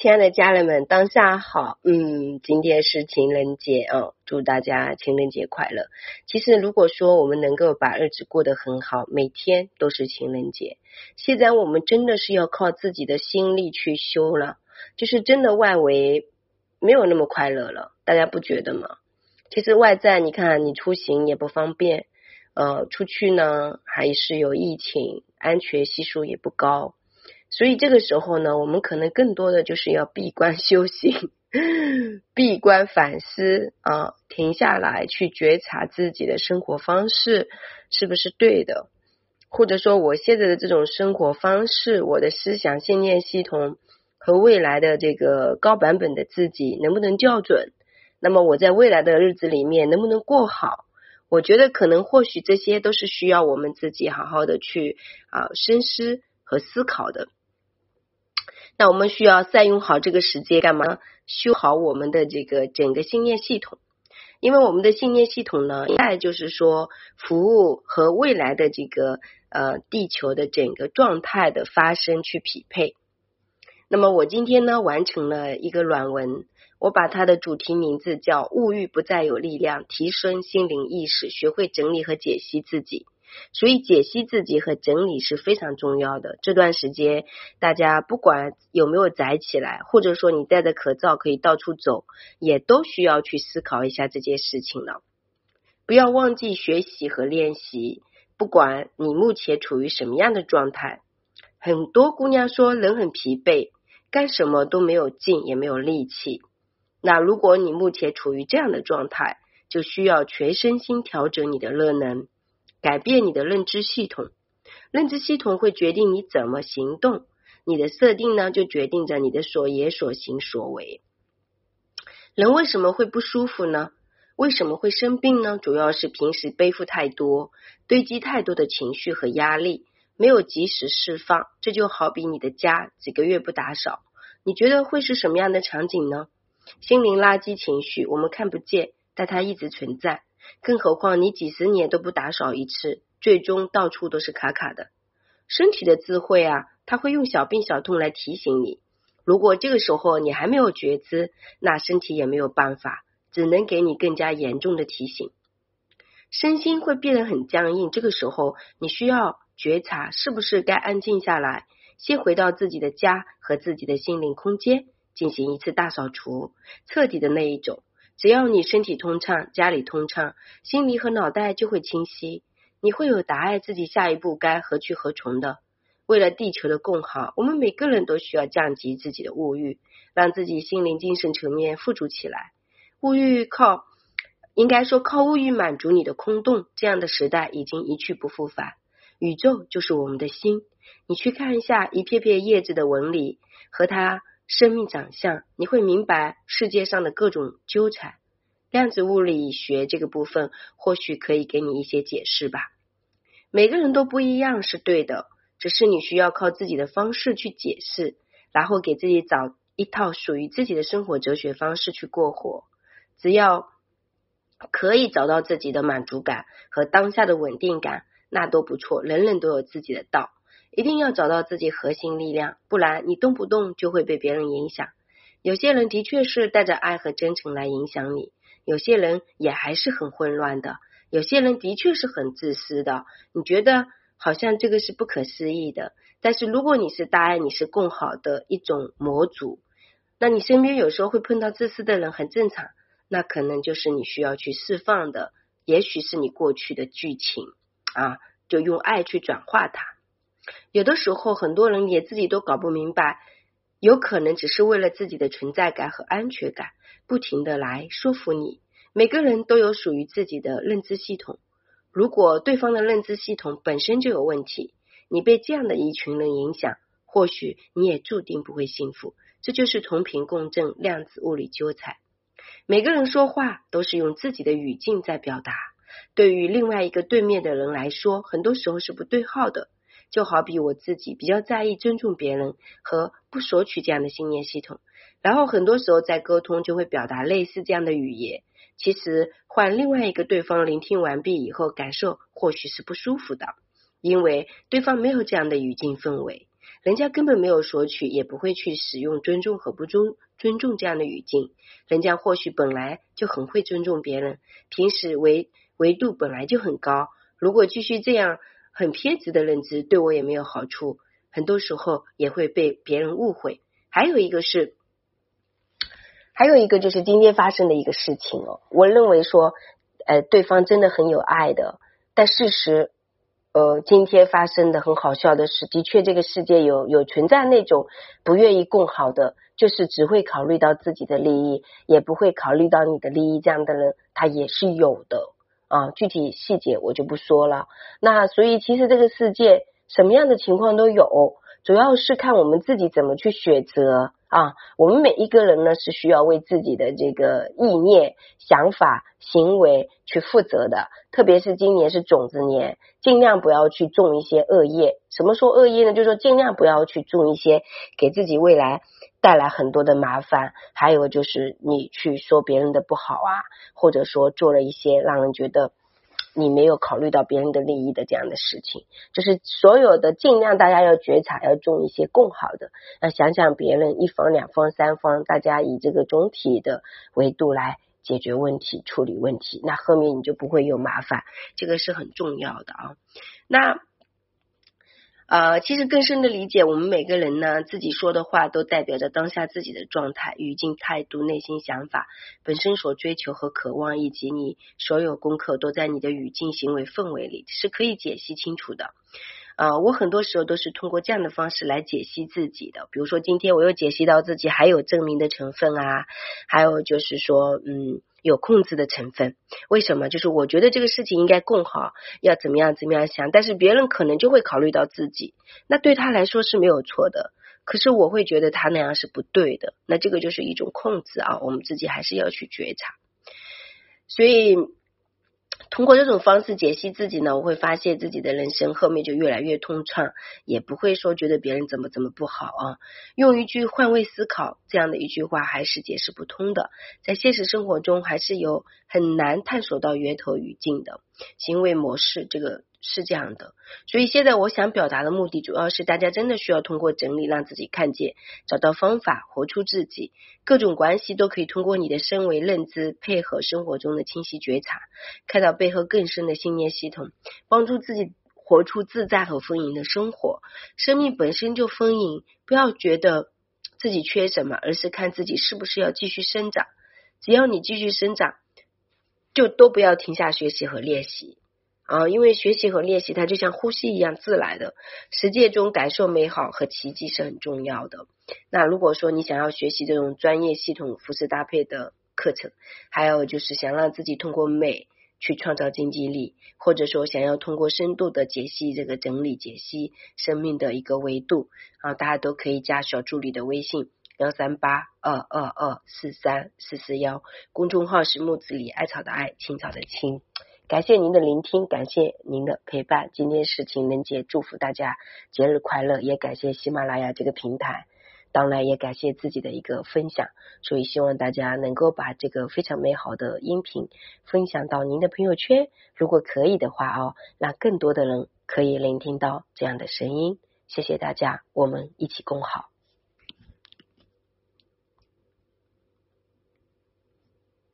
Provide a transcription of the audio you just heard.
亲爱的家人们，当下好，嗯，今天是情人节啊，祝大家情人节快乐。其实，如果说我们能够把日子过得很好，每天都是情人节。现在我们真的是要靠自己的心力去修了，就是真的外围没有那么快乐了，大家不觉得吗？其实外在你看，你出行也不方便，呃，出去呢还是有疫情，安全系数也不高。所以这个时候呢，我们可能更多的就是要闭关修行，闭关反思啊，停下来去觉察自己的生活方式是不是对的，或者说我现在的这种生活方式，我的思想信念系统和未来的这个高版本的自己能不能校准？那么我在未来的日子里面能不能过好？我觉得可能或许这些都是需要我们自己好好的去啊深思和思考的。那我们需要善用好这个时间干嘛？修好我们的这个整个信念系统，因为我们的信念系统呢，再就是说服务和未来的这个呃地球的整个状态的发生去匹配。那么我今天呢完成了一个软文，我把它的主题名字叫“物欲不再有力量，提升心灵意识，学会整理和解析自己”。所以解析自己和整理是非常重要的。这段时间，大家不管有没有宅起来，或者说你戴着口罩可以到处走，也都需要去思考一下这件事情了。不要忘记学习和练习。不管你目前处于什么样的状态，很多姑娘说人很疲惫，干什么都没有劲，也没有力气。那如果你目前处于这样的状态，就需要全身心调整你的热能。改变你的认知系统，认知系统会决定你怎么行动，你的设定呢，就决定着你的所言所行所为。人为什么会不舒服呢？为什么会生病呢？主要是平时背负太多，堆积太多的情绪和压力，没有及时释放。这就好比你的家几个月不打扫，你觉得会是什么样的场景呢？心灵垃圾情绪，我们看不见，但它一直存在。更何况你几十年都不打扫一次，最终到处都是卡卡的。身体的智慧啊，它会用小病小痛来提醒你。如果这个时候你还没有觉知，那身体也没有办法，只能给你更加严重的提醒。身心会变得很僵硬，这个时候你需要觉察，是不是该安静下来，先回到自己的家和自己的心灵空间，进行一次大扫除，彻底的那一种。只要你身体通畅，家里通畅，心里和脑袋就会清晰，你会有答案，自己下一步该何去何从的。为了地球的更好，我们每个人都需要降级自己的物欲，让自己心灵、精神层面富足起来。物欲靠，应该说靠物欲满足你的空洞，这样的时代已经一去不复返。宇宙就是我们的心，你去看一下一片片叶子的纹理和它。生命长相，你会明白世界上的各种纠缠。量子物理学这个部分或许可以给你一些解释吧。每个人都不一样是对的，只是你需要靠自己的方式去解释，然后给自己找一套属于自己的生活哲学方式去过活。只要可以找到自己的满足感和当下的稳定感，那都不错。人人都有自己的道。一定要找到自己核心力量，不然你动不动就会被别人影响。有些人的确是带着爱和真诚来影响你，有些人也还是很混乱的，有些人的确是很自私的。你觉得好像这个是不可思议的，但是如果你是大爱，你是更好的一种模组，那你身边有时候会碰到自私的人，很正常。那可能就是你需要去释放的，也许是你过去的剧情啊，就用爱去转化它。有的时候，很多人也自己都搞不明白，有可能只是为了自己的存在感和安全感，不停的来说服你。每个人都有属于自己的认知系统，如果对方的认知系统本身就有问题，你被这样的一群人影响，或许你也注定不会幸福。这就是同频共振、量子物理纠缠。每个人说话都是用自己的语境在表达，对于另外一个对面的人来说，很多时候是不对号的。就好比我自己比较在意尊重别人和不索取这样的信念系统，然后很多时候在沟通就会表达类似这样的语言。其实换另外一个对方聆听完毕以后，感受或许是不舒服的，因为对方没有这样的语境氛围。人家根本没有索取，也不会去使用尊重和不尊尊重这样的语境。人家或许本来就很会尊重别人，平时维维度本来就很高。如果继续这样很偏执的认知，对我也没有好处。很多时候也会被别人误会。还有一个是，还有一个就是今天发生的一个事情哦。我认为说，呃，对方真的很有爱的，但事实，呃，今天发生的很好笑的是，的确这个世界有有存在那种不愿意共好的，就是只会考虑到自己的利益，也不会考虑到你的利益这样的人，他也是有的啊。具体细节我就不说了。那所以其实这个世界。什么样的情况都有，主要是看我们自己怎么去选择啊。我们每一个人呢是需要为自己的这个意念、想法、行为去负责的。特别是今年是种子年，尽量不要去种一些恶业。什么说恶业呢？就是说尽量不要去种一些给自己未来带来很多的麻烦。还有就是你去说别人的不好啊，或者说做了一些让人觉得。你没有考虑到别人的利益的这样的事情，就是所有的尽量大家要觉察，要种一些共好的，要想想别人一方、两方、三方，大家以这个总体的维度来解决问题、处理问题，那后面你就不会有麻烦，这个是很重要的啊。那。呃，其实更深的理解，我们每个人呢，自己说的话都代表着当下自己的状态、语境、态度、内心想法本身所追求和渴望，以及你所有功课都在你的语境、行为、氛围里是可以解析清楚的。呃，我很多时候都是通过这样的方式来解析自己的，比如说今天我又解析到自己还有证明的成分啊，还有就是说，嗯。有控制的成分，为什么？就是我觉得这个事情应该更好，要怎么样怎么样想，但是别人可能就会考虑到自己，那对他来说是没有错的，可是我会觉得他那样是不对的，那这个就是一种控制啊，我们自己还是要去觉察，所以。通过这种方式解析自己呢，我会发现自己的人生后面就越来越通畅，也不会说觉得别人怎么怎么不好啊。用一句换位思考这样的一句话还是解释不通的，在现实生活中还是有很难探索到源头语境的行为模式这个。是这样的，所以现在我想表达的目的，主要是大家真的需要通过整理，让自己看见，找到方法，活出自己。各种关系都可以通过你的身为认知，配合生活中的清晰觉察，看到背后更深的信念系统，帮助自己活出自在和丰盈的生活。生命本身就丰盈，不要觉得自己缺什么，而是看自己是不是要继续生长。只要你继续生长，就都不要停下学习和练习。啊，因为学习和练习，它就像呼吸一样自来的。实践中感受美好和奇迹是很重要的。那如果说你想要学习这种专业系统服饰搭配的课程，还有就是想让自己通过美去创造经济力，或者说想要通过深度的解析这个整理解析生命的一个维度啊，大家都可以加小助理的微信幺三八二二二四三四四幺，公众号是木子李艾草的艾，青草的青。感谢您的聆听，感谢您的陪伴。今天是情人节，祝福大家节日快乐。也感谢喜马拉雅这个平台，当然也感谢自己的一个分享。所以希望大家能够把这个非常美好的音频分享到您的朋友圈，如果可以的话哦，让更多的人可以聆听到这样的声音。谢谢大家，我们一起共好。